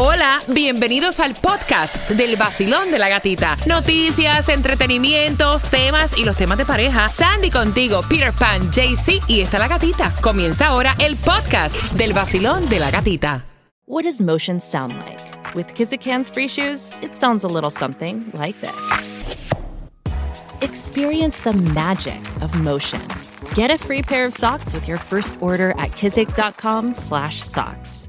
Hola, bienvenidos al podcast del vacilón de la gatita. Noticias, entretenimientos, temas y los temas de pareja. Sandy contigo, Peter Pan, JC y está la gatita. Comienza ahora el podcast del vacilón de la gatita. What does motion sound like? With Kizikans free shoes, it sounds a little something like this. Experience the magic of motion. Get a free pair of socks with your first order at kizik.com/socks.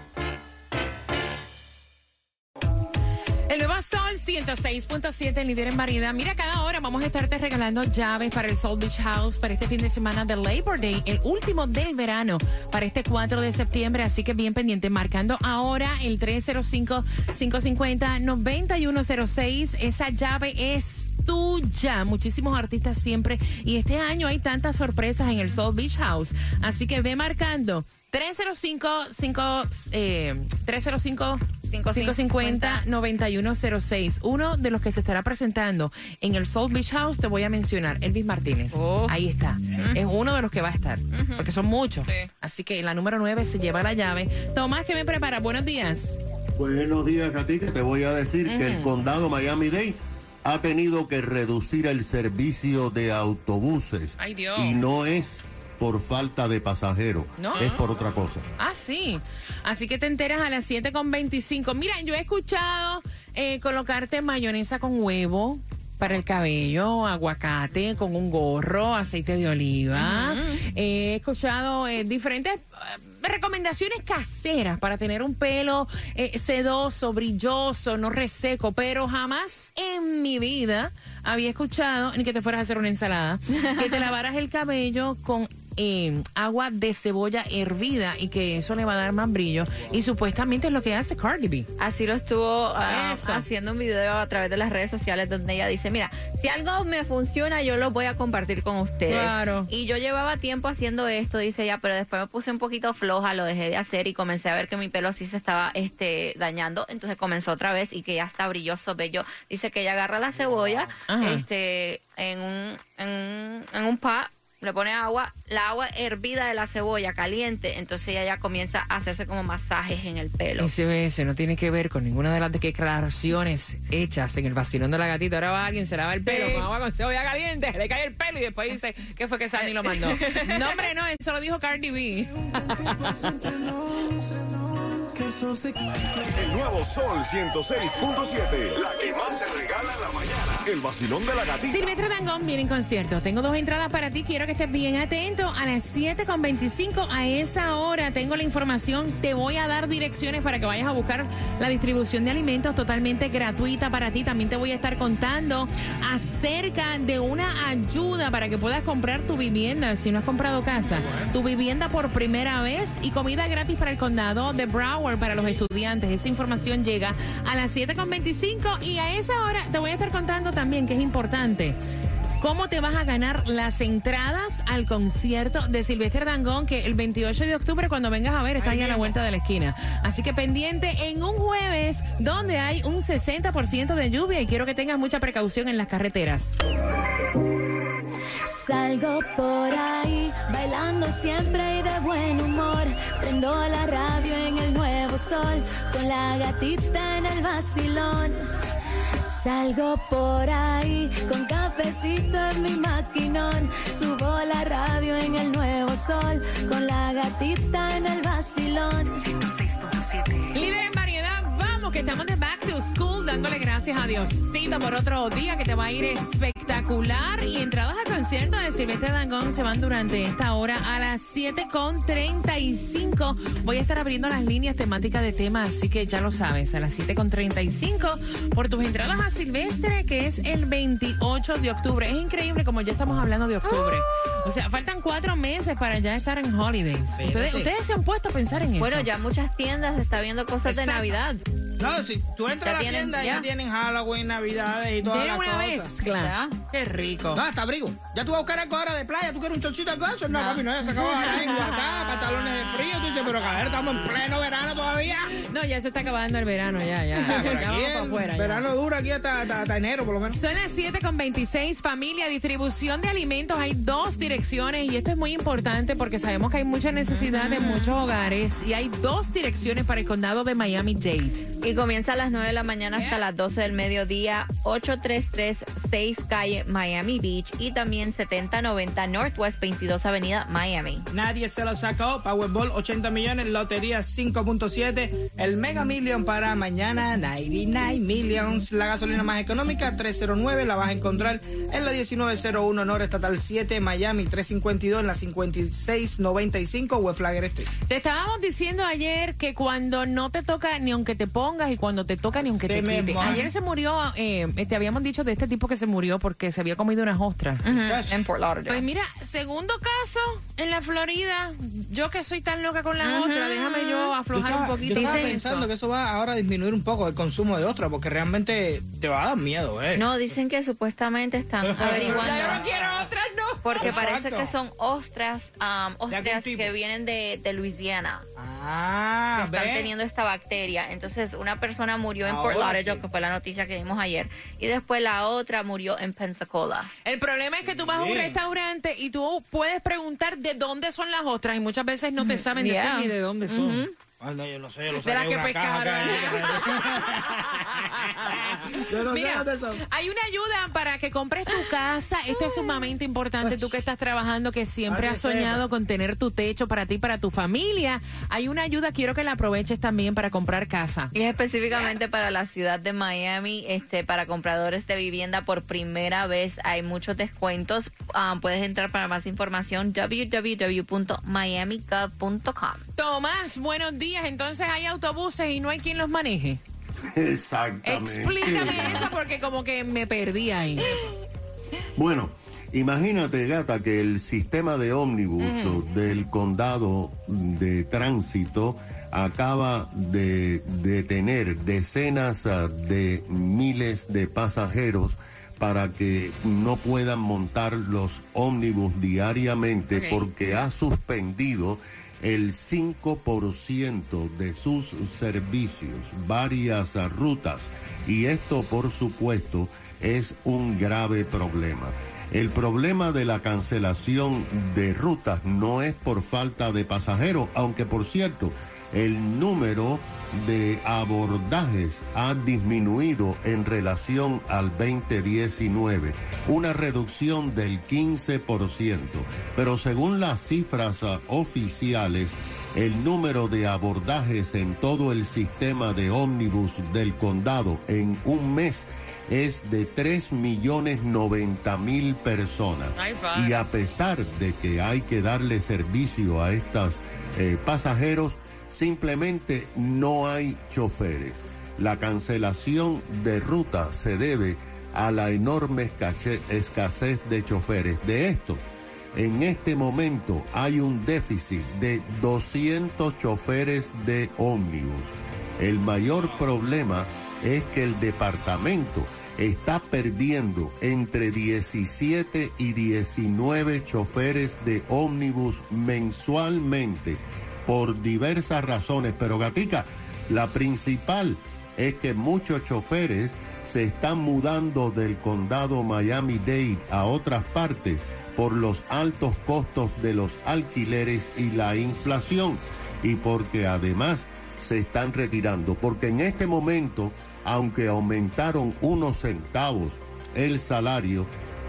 106.7, líder en variedad. Mira, cada hora vamos a estarte regalando llaves para el Soul Beach House para este fin de semana de Labor Day, el último del verano, para este 4 de septiembre. Así que bien pendiente, marcando ahora el 305-550-9106. Esa llave es tuya. Muchísimos artistas siempre. Y este año hay tantas sorpresas en el Soul Beach House. Así que ve marcando 305 5 eh, 305 550-9106. Uno de los que se estará presentando en el Soul Beach House, te voy a mencionar, Elvis Martínez. Oh. Ahí está. Es uno de los que va a estar. Porque son muchos. Así que la número 9 se lleva la llave. Tomás, ¿qué me prepara? Buenos días. Buenos días a ti, que te voy a decir que el condado Miami-Dade ha tenido que reducir el servicio de autobuses. Ay, Dios. Y no es por falta de pasajeros, No. es por otra cosa. Ah, sí. Así que te enteras a las 7.25. Mira, yo he escuchado eh, colocarte mayonesa con huevo para el cabello, aguacate con un gorro, aceite de oliva. He escuchado eh, diferentes eh, recomendaciones caseras para tener un pelo eh, sedoso, brilloso, no reseco, pero jamás en mi vida había escuchado ni que te fueras a hacer una ensalada, que te lavaras el cabello con eh, agua de cebolla hervida y que eso le va a dar más brillo. Y supuestamente es lo que hace Cardi B. Así lo estuvo ah, haciendo un video a través de las redes sociales donde ella dice, mira, si algo me funciona, yo lo voy a compartir con ustedes. Claro. Y yo llevaba tiempo haciendo esto, dice ella, pero después me puse un poquito floja, lo dejé de hacer y comencé a ver que mi pelo sí se estaba este, dañando. Entonces comenzó otra vez y que ya está brilloso, bello. Dice que ella agarra la cebolla Ajá. este, en un, en, un- en un pot, le pone agua, la agua hervida de la cebolla caliente, entonces ella ya comienza a hacerse como masajes en el pelo. SBS no tiene que ver con ninguna de las declaraciones hechas en el vacilón de la gatita. Ahora va alguien, se lava el pelo Sí. con agua con cebolla caliente, le cae el pelo y después dice que fue que Sandy lo mandó. No, hombre, no, eso lo dijo Cardi B. El nuevo Sol 106.7. La que más se regala en la mañana. El vacilón de la gatita. Silvestre Dangón viene en concierto. Tengo dos entradas para ti. Quiero que estés bien atento. A las 7.25 a esa hora tengo la información. Te voy a dar direcciones para que vayas a buscar la distribución de alimentos totalmente gratuita para ti. También te voy a estar contando acerca de una ayuda para que puedas comprar tu vivienda si no has comprado casa. Tu vivienda por primera vez y comida gratis para el condado de Broward para los estudiantes. Esa información llega a las 7.25 y a esa hora te voy a estar contando también que es importante. ¿Cómo te vas a ganar las entradas al concierto de Silvestre Dangón que el 28 de octubre cuando vengas a ver está ahí a la vuelta de la esquina? Así que pendiente en un jueves donde hay un 60% de lluvia y quiero que tengas mucha precaución en las carreteras. Salgo por ahí, bailando siempre y de buen humor. Prendo la radio en el nuevo sol, con la gatita en el vacilón. Salgo por ahí, con cafecito en mi maquinón. Subo la radio en el nuevo sol, con la gatita en el vacilón. Líder en variedad, vamos que estamos de back to school dándole gracias a Diosito por otro día que te va a ir espectacular y entradas al concierto de Silvestre Dangón se van durante esta hora a las 7.35 voy a estar abriendo las líneas temáticas de temas así que ya lo sabes a las 7.35 por tus entradas a Silvestre que es el 28 de octubre. Es increíble como ya estamos hablando de octubre. O sea faltan cuatro meses para ya estar en holidays. Ustedes, ustedes se han puesto a pensar en eso. Bueno, ya muchas tiendas se está viendo cosas de. Navidad. No, si tú entras Ya a la tienen- tienda, ya. ya tienen Halloween, Navidades y todas las una cosas. vez, claro. Qué rico. No, hasta abrigo. Ya tú vas a buscar algo ahora de playa, tú quieres un chorcito de eso. No, No. papi, no, ya se acabó ahora en Guatá, pantalones de frío. Tú dices, pero ver, estamos en pleno verano todavía. No, ya se está acabando el verano, ya, ya. Ya, ya vamos para afuera. ya. verano dura aquí hasta, hasta- hasta enero, por lo menos. Son las 7 con 26, familia, distribución de alimentos. Hay dos direcciones y esto es muy importante porque sabemos que hay mucha necesidad de muchos hogares y hay dos direcciones para el condado de Miami-Dade. Y comienza a las 9 de la mañana hasta las 12 del mediodía, 8336 calle Miami Beach y también 7090 Northwest 22 Avenida Miami. Nadie se lo sacó. Powerball 80 millones, Lotería 5.7. El Mega Million para mañana 99 Millions. La gasolina más económica 309 la vas a encontrar en la 1901 Norte Estatal 7 Miami 352 en la 5695 West Flagger Street. Te estábamos diciendo ayer que cuando no te toca ni aunque te pongas y cuando te toca ni aunque te, Te quite. mojas. Ayer se murió, eh, te habíamos dicho de este tipo que se murió porque se había comido unas ostras. En Fort Lauderdale. Pues mira, segundo caso en la Florida. Yo que soy tan loca con las ostras, déjame yo Yo aflojar estaba, un poquito. yo estaba Dice pensando eso. que eso va ahora a disminuir un poco el consumo de ostras porque realmente te va a dar miedo, ¿eh? No, dicen que supuestamente están Ya yo no averiguando. quiero ostras, no. Porque Exacto. parece que son ostras, um, ¿De qué ostras que vienen de, de Luisiana. Ah, están teniendo esta bacteria. Entonces, una persona murió en Fort Ahora Lauderdale, sí. que fue la noticia que dimos ayer, y después la otra murió en Pensacola. El problema es que tú vas a un Bien. restaurante y tú puedes preguntar de dónde son las ostras y muchas veces no te saben Yeah. decir ni de dónde son. No, yo no sé, yo lo De las saqué que pescaron. que- Yo no sé Mira, dónde son. hay una ayuda para que compres tu casa. Esto es sumamente importante. Tú que estás trabajando, que siempre has soñado con tener tu techo para ti y para tu familia. Hay una ayuda, quiero que la aproveches también para comprar casa. Y es específicamente para la ciudad de Miami, este, para compradores de vivienda por primera vez hay muchos descuentos. Ah, puedes entrar para más información www.miamigov.com. Tomás, buenos días. Entonces hay autobuses y no hay quien los maneje. Exactamente. Explícame eso porque como que me perdí ahí. Bueno, imagínate, gata, que el sistema de ómnibus del condado de tránsito acaba de detener decenas ah, de miles de pasajeros para que no puedan montar los ómnibus diariamente porque ha suspendido el 5% de sus servicios, varias rutas. Y esto, por supuesto, es un grave problema. El problema de la cancelación de rutas no es por falta de pasajeros, aunque por cierto, el número de abordajes ha disminuido en relación al 2019, una reducción del 15%, pero según las cifras ah, oficiales, el número de abordajes en todo el sistema de ómnibus del condado en un mes es de 3 millones 90 mil personas. Y a pesar de que hay que darle servicio a estos pasajeros, simplemente no hay choferes. La cancelación de ruta se debe a la enorme escasez de choferes. De esto, en este momento hay un déficit de 200 choferes de ómnibus. El mayor problema es que el departamento está perdiendo entre 17 y 19 choferes de ómnibus mensualmente por diversas razones. Pero Gatica, la principal es que muchos choferes se están mudando del condado Miami-Dade a otras partes por los altos costos de los alquileres y la inflación y porque además se están retirando. Porque en este momento, aunque aumentaron unos centavos el salario,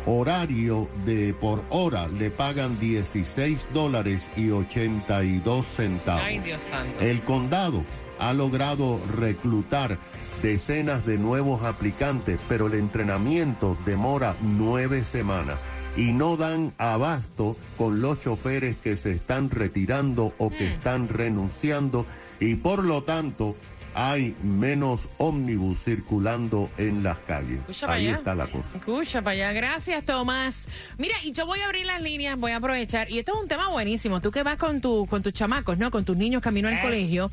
horario de por hora le pagan 16 dólares y 82 centavos. Ay, Dios santo. El condado ha logrado reclutar decenas de nuevos aplicantes, pero el entrenamiento demora nueve semanas y no dan abasto con los choferes que se están retirando o que están renunciando y por lo tanto hay menos ómnibus circulando en las calles. Escucha para Ahí allá. está la cosa. Escucha para allá. Gracias, Tomás. Mira, y yo voy a abrir las líneas, voy a aprovechar. Y esto es un tema buenísimo. Tú que vas con, tu, con tus chamacos, ¿no? Con tus niños camino al colegio.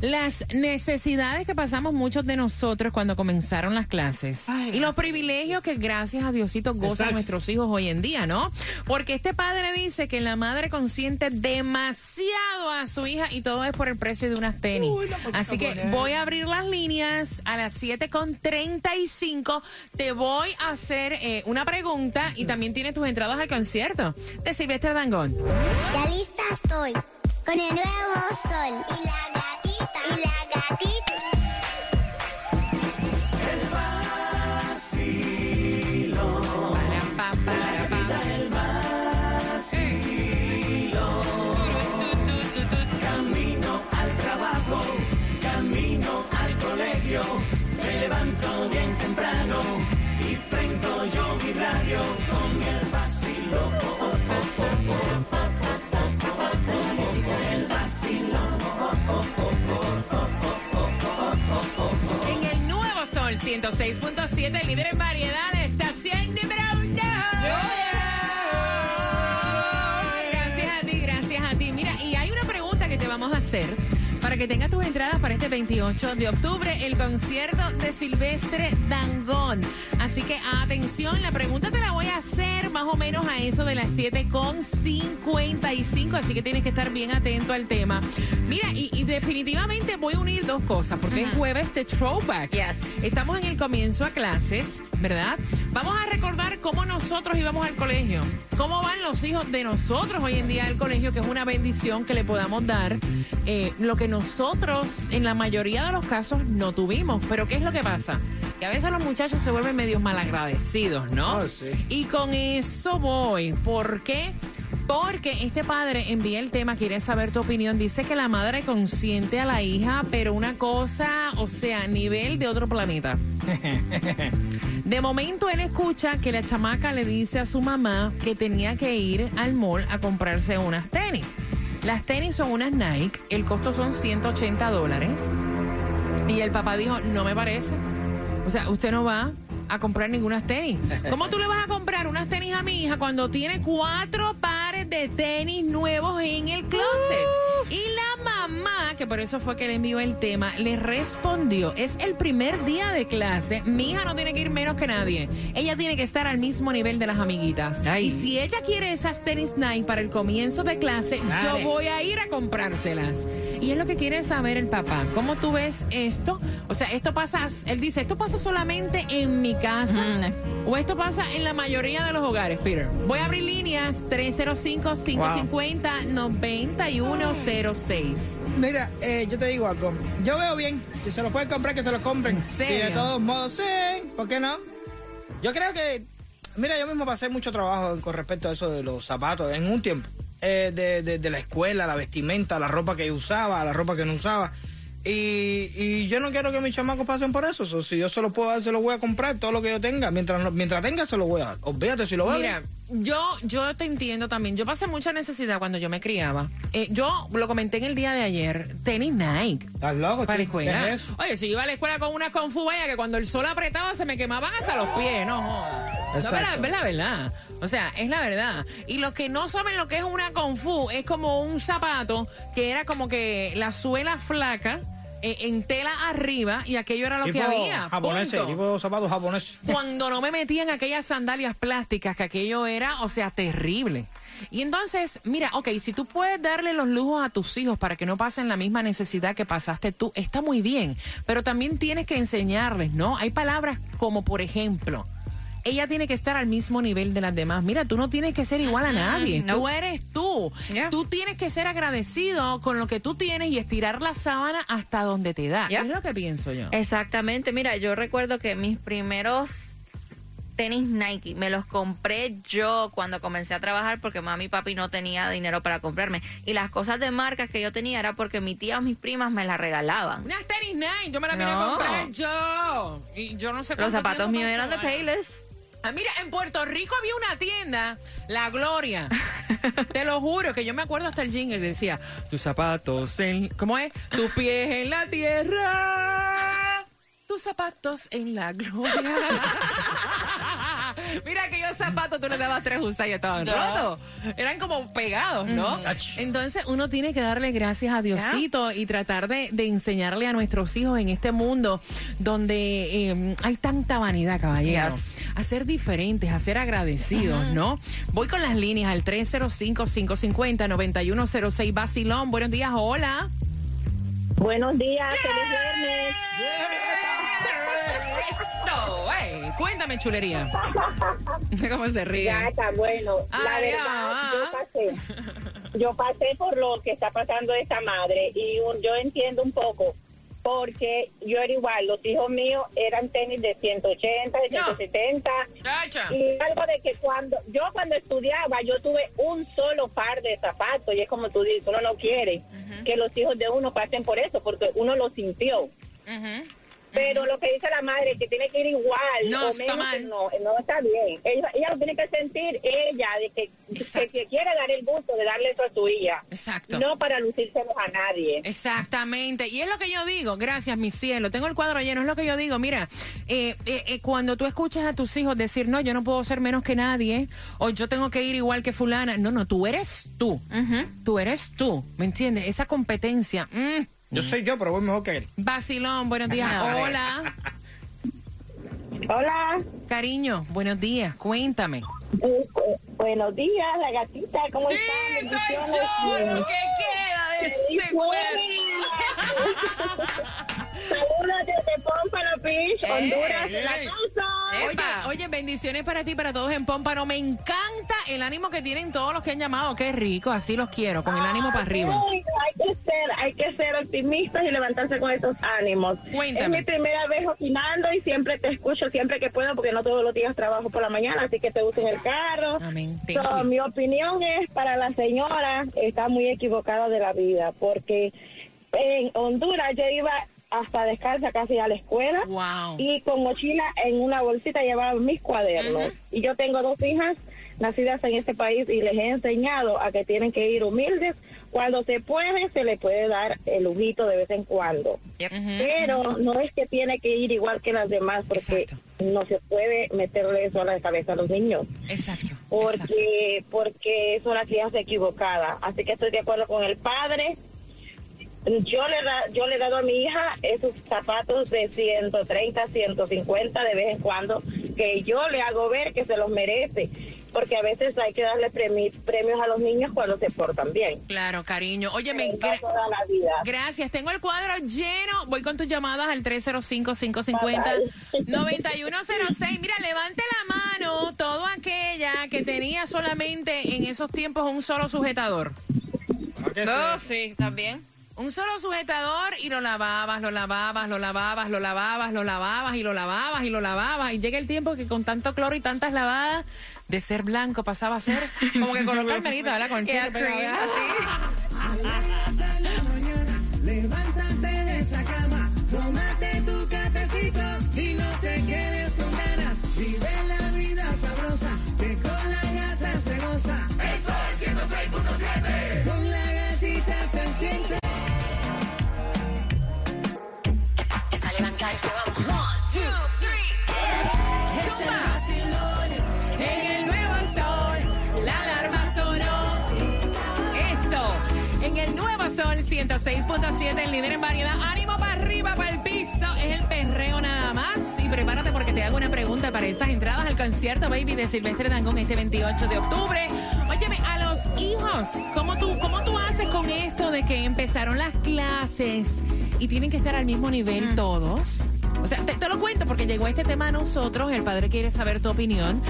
Las necesidades que pasamos muchos de nosotros cuando comenzaron las clases. y los privilegios que gracias a Diosito gozan Exacto. nuestros hijos hoy en día, ¿no? Porque este padre dice que la madre consiente demasiado a su hija y todo es por el precio de unas tenis. Uy, Así que buena. Voy a abrir las líneas a las 7.35. Te voy a hacer eh, una pregunta y también tienes tus entradas al concierto de Silvestre Dangón. Ya lista estoy con el nuevo sol y la gatita y la 106.7, líder en variedad, estación número uno. Gracias a ti, gracias a ti. Mira, y hay una pregunta que te vamos a hacer para que tengas tus entradas para este 28 de octubre, el concierto de Silvestre Dangón. Así que atención, la pregunta te la voy a hacer más o menos a eso de las 7.55, así que tienes que estar bien atento al tema. Mira, y, y definitivamente voy a unir dos cosas, porque es jueves de Throwback. Yes. Estamos en el comienzo a clases, ¿verdad? Vamos a recordar cómo nosotros íbamos al colegio, cómo van los hijos de nosotros hoy en día al colegio, que es una bendición que le podamos dar, eh, lo que nosotros en la mayoría de los casos no tuvimos. Pero ¿qué es lo que pasa? Que a veces los muchachos se vuelven medios malagradecidos, ¿no? Ah, sí. Y con eso voy. ¿Por qué? Porque este padre envía el tema, quiere saber tu opinión. Dice que la madre consiente a la hija, pero una cosa, o sea, a nivel de otro planeta. De momento él escucha que la chamaca le dice a su mamá que tenía que ir al mall a comprarse unas tenis. Las tenis son unas Nike, el costo son 180 dólares. Y el papá dijo, no me parece. O sea, usted no va a comprar ninguna tenis. ¿Cómo tú le vas a comprar unas tenis a mi hija cuando tiene cuatro pares de tenis nuevos en el closet? Que por eso fue que le envió el tema, le respondió, es el primer día de clase, mi hija no tiene que ir menos que nadie. Ella tiene que estar al mismo nivel de las amiguitas. Y si ella quiere esas tenis Nike para el comienzo de clase, Dale. yo voy a ir a comprárselas. Y es lo que quiere saber el papá. ¿Cómo tú ves esto? O sea, esto pasa, él dice, ¿esto pasa solamente en mi casa? ¿O esto pasa en la mayoría de los hogares, Peter? Voy a abrir líneas 305-550-9106. Mira, eh, yo te digo algo. Yo veo bien. Si se lo pueden comprar, que se lo compren. ¿En serio? Y de todos modos, sí. ¿Por qué no? Yo creo que. Mira, yo mismo pasé mucho trabajo con respecto a eso de los zapatos en un tiempo. Eh, de, de- de la escuela, la vestimenta, la ropa que usaba, la ropa que no usaba. Y, y yo no quiero que mis chamacos pasen por eso. So, si yo se lo puedo dar, se lo voy a comprar, todo lo que yo tenga. Mientras, no- mientras tenga, se lo voy a dar. Olvídate si lo veo. Mira, yo, yo te entiendo también. Yo pasé mucha necesidad cuando yo me criaba. Eh, yo lo comenté en el día de ayer. Tenis Nike. ¿Estás loco? Para la chico? escuela. Oye, si yo iba a la escuela con una confubaya que cuando el sol apretaba se me quemaban hasta los pies, no jodas. No, la verdad. O sea, es la verdad. Y los que no saben lo que es una confu, es como un zapato que era como que la suela flaca eh, en tela arriba y aquello era lo Tipo que había. punto. tipo zapatos japoneses. Cuando no me metían aquellas sandalias plásticas, que aquello era, o sea, terrible. Y entonces, mira, ok, si tú puedes darle los lujos a tus hijos para que no pasen la misma necesidad que pasaste tú, está muy bien. Pero también tienes que enseñarles, ¿no? Hay palabras como, por ejemplo, ella tiene que estar al mismo nivel de las demás. Mira, tú no tienes que ser igual a nadie. no. Tú eres tú. Yeah. Tú tienes que ser agradecido con lo que tú tienes y estirar la sábana hasta donde te da. Yeah. Es lo que pienso yo. Exactamente, mira, yo recuerdo que mis primeros tenis Nike me los compré yo cuando comencé a trabajar porque mami y papi no tenía dinero para comprarme. Y las cosas de marcas que yo tenía era porque mi tía o mis primas me las regalaban. Unas tenis Nike, yo me las vine a No. comprar yo. Y yo no sé Los zapatos míos eran de. Payless. Ah, mira, en Puerto Rico había una tienda, La Gloria. Te lo juro que yo me acuerdo hasta el jingle decía, tus zapatos en, ¿cómo es? Tus pies en la tierra, tus zapatos en la gloria. Mira aquellos zapatos, tú le dabas tres usas y estaban rotos. Eran como pegados, ¿no? Entonces uno tiene que darle gracias a Diosito y tratar de, de enseñarle a nuestros hijos en este mundo donde eh, hay tanta vanidad, caballero. A ser diferentes, a ser agradecidos, ¿no? Voy con las líneas al 305-550-9106 Basilón. Buenos días, hola. Buenos días, feliz viernes. Eso, ey. Cuéntame, chulería. ¿Cómo se ríe? Ya está bueno. La Ay, verdad, ah. yo pasé, yo pasé por lo que está pasando esta madre y yo entiendo un poco porque yo era igual, los hijos míos eran tenis de 180, de No. 170 Chacha. y algo de que cuando yo cuando estudiaba yo tuve un solo par de zapatos y es como tú dices, uno no quiere que los hijos de uno pasen por eso porque uno lo sintió. Pero lo que dice la madre, que tiene que ir igual No, o está menos, mal. que no, no está bien. Ella, ella lo tiene que sentir ella, de que, que, que quiere dar el gusto de darle eso a su hija. Exacto. No para lucírselos a nadie. Exactamente, y es lo que yo digo, gracias mi cielo, tengo el cuadro lleno, es lo que yo digo, mira, eh, eh, eh, cuando tú escuchas a tus hijos decir, no, yo no puedo ser menos que nadie, o yo tengo que ir igual que fulana, no, no, tú eres tú, tú eres tú, ¿me entiendes? Esa competencia, mm. Yo soy yo, pero voy mejor que él. Vacilón, buenos días, hola, Hola, cariño, buenos días, cuéntame. eh, eh, buenos días, la gatita, ¿cómo Sí, están? soy yo, lo que queda de ¡Feliz este cuerpo. Saludos desde Pompano Beach, Honduras, ey. la casa. Oye, oye, bendiciones para ti, para todos en Pómpano. Me encanta el ánimo que tienen todos los que han llamado. Qué rico, así los quiero, con el ánimo para arriba. Ay, hay que ser, hay que ser optimistas y levantarse con esos ánimos. Cuéntame. Es mi primera vez opinando y siempre te escucho siempre que puedo porque no todos los días trabajo por la mañana, así que te uso en el carro. Amén. So, you. mi opinión es para la señora está muy equivocada de la vida porque en Honduras yo iba hasta descalza casi a la escuela Wow. y con mochila en una bolsita llevaba mis cuadernos. Y yo tengo dos hijas nacidas en este país y les he enseñado a que tienen que ir humildes. Cuando se puede, se le puede dar el lujito de vez en cuando. Pero no es que tiene que ir igual que las demás porque Exacto. no se puede meterle eso a la cabeza a los niños Exacto. exacto. porque porque es una crianza equivocada. Así que estoy de acuerdo con el padre. Yo le da, yo le he dado a mi hija esos zapatos de 130, 150 de vez en cuando, que yo le hago ver que se los merece, porque a veces hay que darle premi- premios a los niños cuando se portan bien. Claro, cariño. Oye, me gra- toda la vida. Gracias, tengo el cuadro lleno. Voy con tus llamadas al 305-550-9106. Mira, levante la mano todo aquella que tenía solamente en esos tiempos un solo sujetador. No, sí, también. Un solo sujetador y lo lavabas, lo lavabas, lo lavabas, lo lavabas, lo lavabas y lo lavabas y lo lavabas. Y llega el tiempo que con tanto cloro y tantas lavadas, de ser blanco pasaba a ser como que color carmelita, ¿verdad? Con el pegado. así. 106.7, el líder en variedad. Ánimo para arriba, para el piso. Es el perreo nada más. Y prepárate porque te hago una pregunta para esas entradas al concierto, baby, de Silvestre Dangón este 28 de octubre. Óyeme, a los hijos, ¿cómo tú, ¿cómo tú haces con esto de que empezaron las clases y tienen que estar al mismo nivel todos? O sea, te, te lo cuento porque llegó este tema a nosotros, el padre quiere saber tu opinión.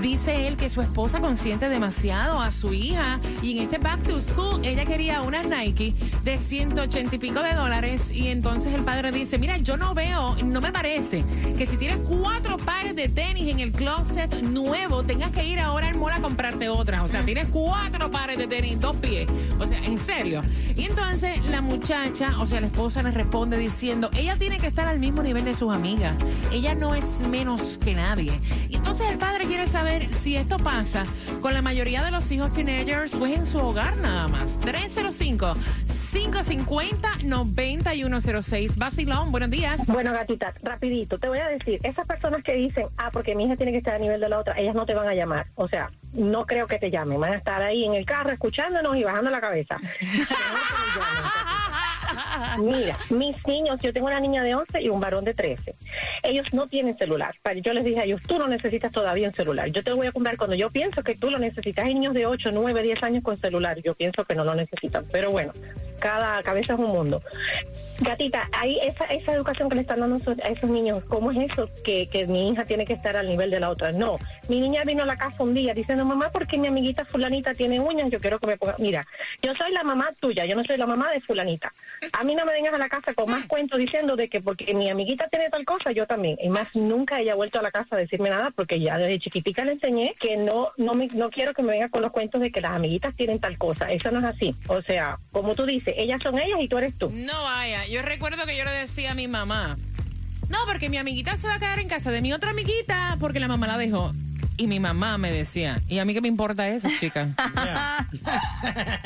Dice él que su esposa consiente demasiado a su hija y en este back to school ella quería unas Nike de 180 y pico de dólares y entonces el padre dice, mira, yo no veo, no me parece que si tienes cuatro pares de tenis en el closet nuevo, tengas que ir ahora al mall a comprarte otras. O sea, tienes cuatro pares de tenis, dos pies. O sea, en serio. Y entonces la muchacha, o sea, la esposa le responde diciendo, ella tiene que estar al mismo nivel de sus sus amigas. Ella no es menos que nadie. Y entonces el padre quiere saber si esto pasa con la mayoría de los hijos teenagers, pues en su hogar nada más. 305 550-9106. Basilón, buenos días. Bueno, gatita, rapidito, te voy a decir, esas personas que dicen, ah, porque mi hija tiene que estar a nivel de la otra, ellas no te van a llamar. O sea, no creo que te llamen. Van a estar ahí en el carro escuchándonos y bajando la cabeza. Mira, mis niños, yo tengo una niña de 11 y un varón de 13. Ellos no tienen celular. Yo les dije a ellos, tú no necesitas todavía un celular. Yo te voy a comprar cuando yo pienso que tú lo necesitas. Hay niños de 8, 9, 10 años con celular. Yo pienso que no lo necesitan. Pero bueno, cada cabeza es un mundo. Gatita, ahí esa, esa educación que le están dando a esos- niños, ¿cómo es eso que, que mi hija tiene que estar al nivel de la otra? No, mi niña vino a la casa un día diciendo, mamá, ¿por qué mi amiguita fulanita tiene uñas? Yo quiero que me ponga... Mira, yo soy la mamá tuya, yo no soy la mamá de fulanita. A mí no me vengas a la casa con más cuentos diciendo de que porque mi amiguita tiene tal cosa, yo también. Y más nunca ella ha vuelto a la casa a decirme nada porque ya desde chiquitica le enseñé que no no me, no quiero que me venga con los cuentos de que las amiguitas tienen tal cosa. Eso no es así. O sea, como tú dices, ellas son ellas y tú eres tú. No vaya, yo recuerdo que yo le decía a mi mamá, no, porque mi amiguita se va a quedar en casa de mi otra amiguita porque la mamá la dejó. Y mi mamá me decía, ¿y a mí qué me importa eso, chica?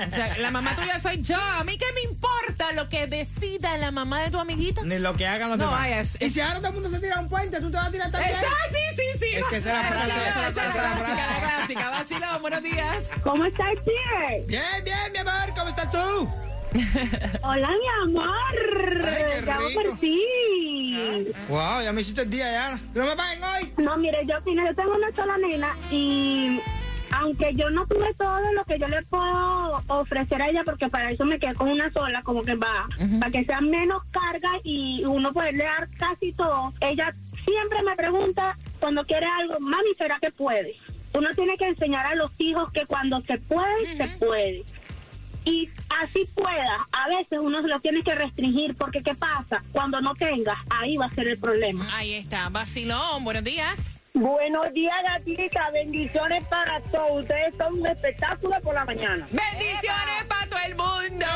o sea, la mamá tuya soy yo. ¿A mí qué me importa lo que decida la mamá de tu amiguita? Ni lo que hagan los No, demás. vaya, es- y si ahora todo el mundo se tira un puente, tú te vas a tirar también. Esa, sí, sí, sí. Es que esa es la frase, Esa es la la clásica, frase. la clásica. Vacilón, buenos días. ¿Cómo estás, Chie? Bien, bien, mi amor, ¿cómo estás tú? Hola, mi amor. Ay, qué por ti. Wow, ya me hiciste el día ya. ¿No me paguen hoy? No, mire, yo tengo una sola nena y aunque yo no tuve todo lo que yo le puedo ofrecer a ella, porque para eso me quedé con una sola, como que va, para que sea menos carga y uno poderle dar casi todo, ella siempre me pregunta cuando quiere algo, mami, ¿será que puede? Uno tiene que enseñar a los hijos que cuando se puede, se puede. Y así pueda, a veces uno se lo tiene que restringir, porque ¿qué pasa? Cuando no tengas, ahí va a ser el problema. Ahí está, Vacilón, buenos días. Buenos días, gatita. Bendiciones para todos. Ustedes son un espectáculo por la mañana. Bendiciones para todo el mundo.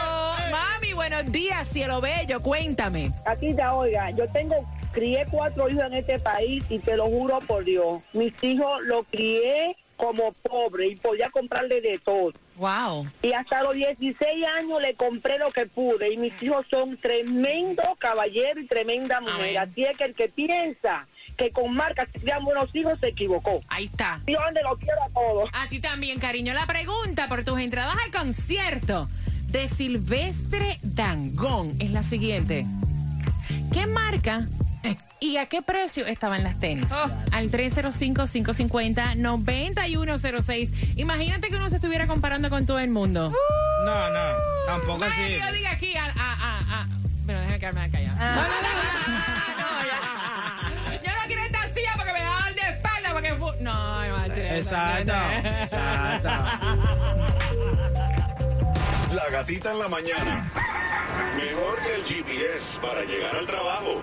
Mami, buenos días, cielo bello, cuéntame. Gatita, oiga, yo tengo, crié cuatro hijos en este país y te lo juro por Dios. Mis hijos los crié como pobre y podía comprarle de todo. Wow. Y hasta los 16 años le compré lo que pude. Y mis hijos son tremendo caballero y tremenda mujer. Así es que el que piensa que con marcas se crean buenos hijos se equivocó. Ahí está. Yo donde lo quiero a todos. A ti también, cariño. La pregunta por tus entradas al concierto de Silvestre Dangón es la siguiente. ¿Qué marca y a qué precio estaban las tenis? Al 305-550-9106. Imagínate que uno se estuviera comparando con todo el mundo. No, no, tampoco así. yo diga aquí a... a, a, a- Pero déjame quedarme callado. Ah. No, no, no, no, ya. Yo no quiero esta silla porque me da de espalda porque... fu- No, no. Exacto, exacto. La gatita en la mañana. Mejor que el GPS para llegar al trabajo.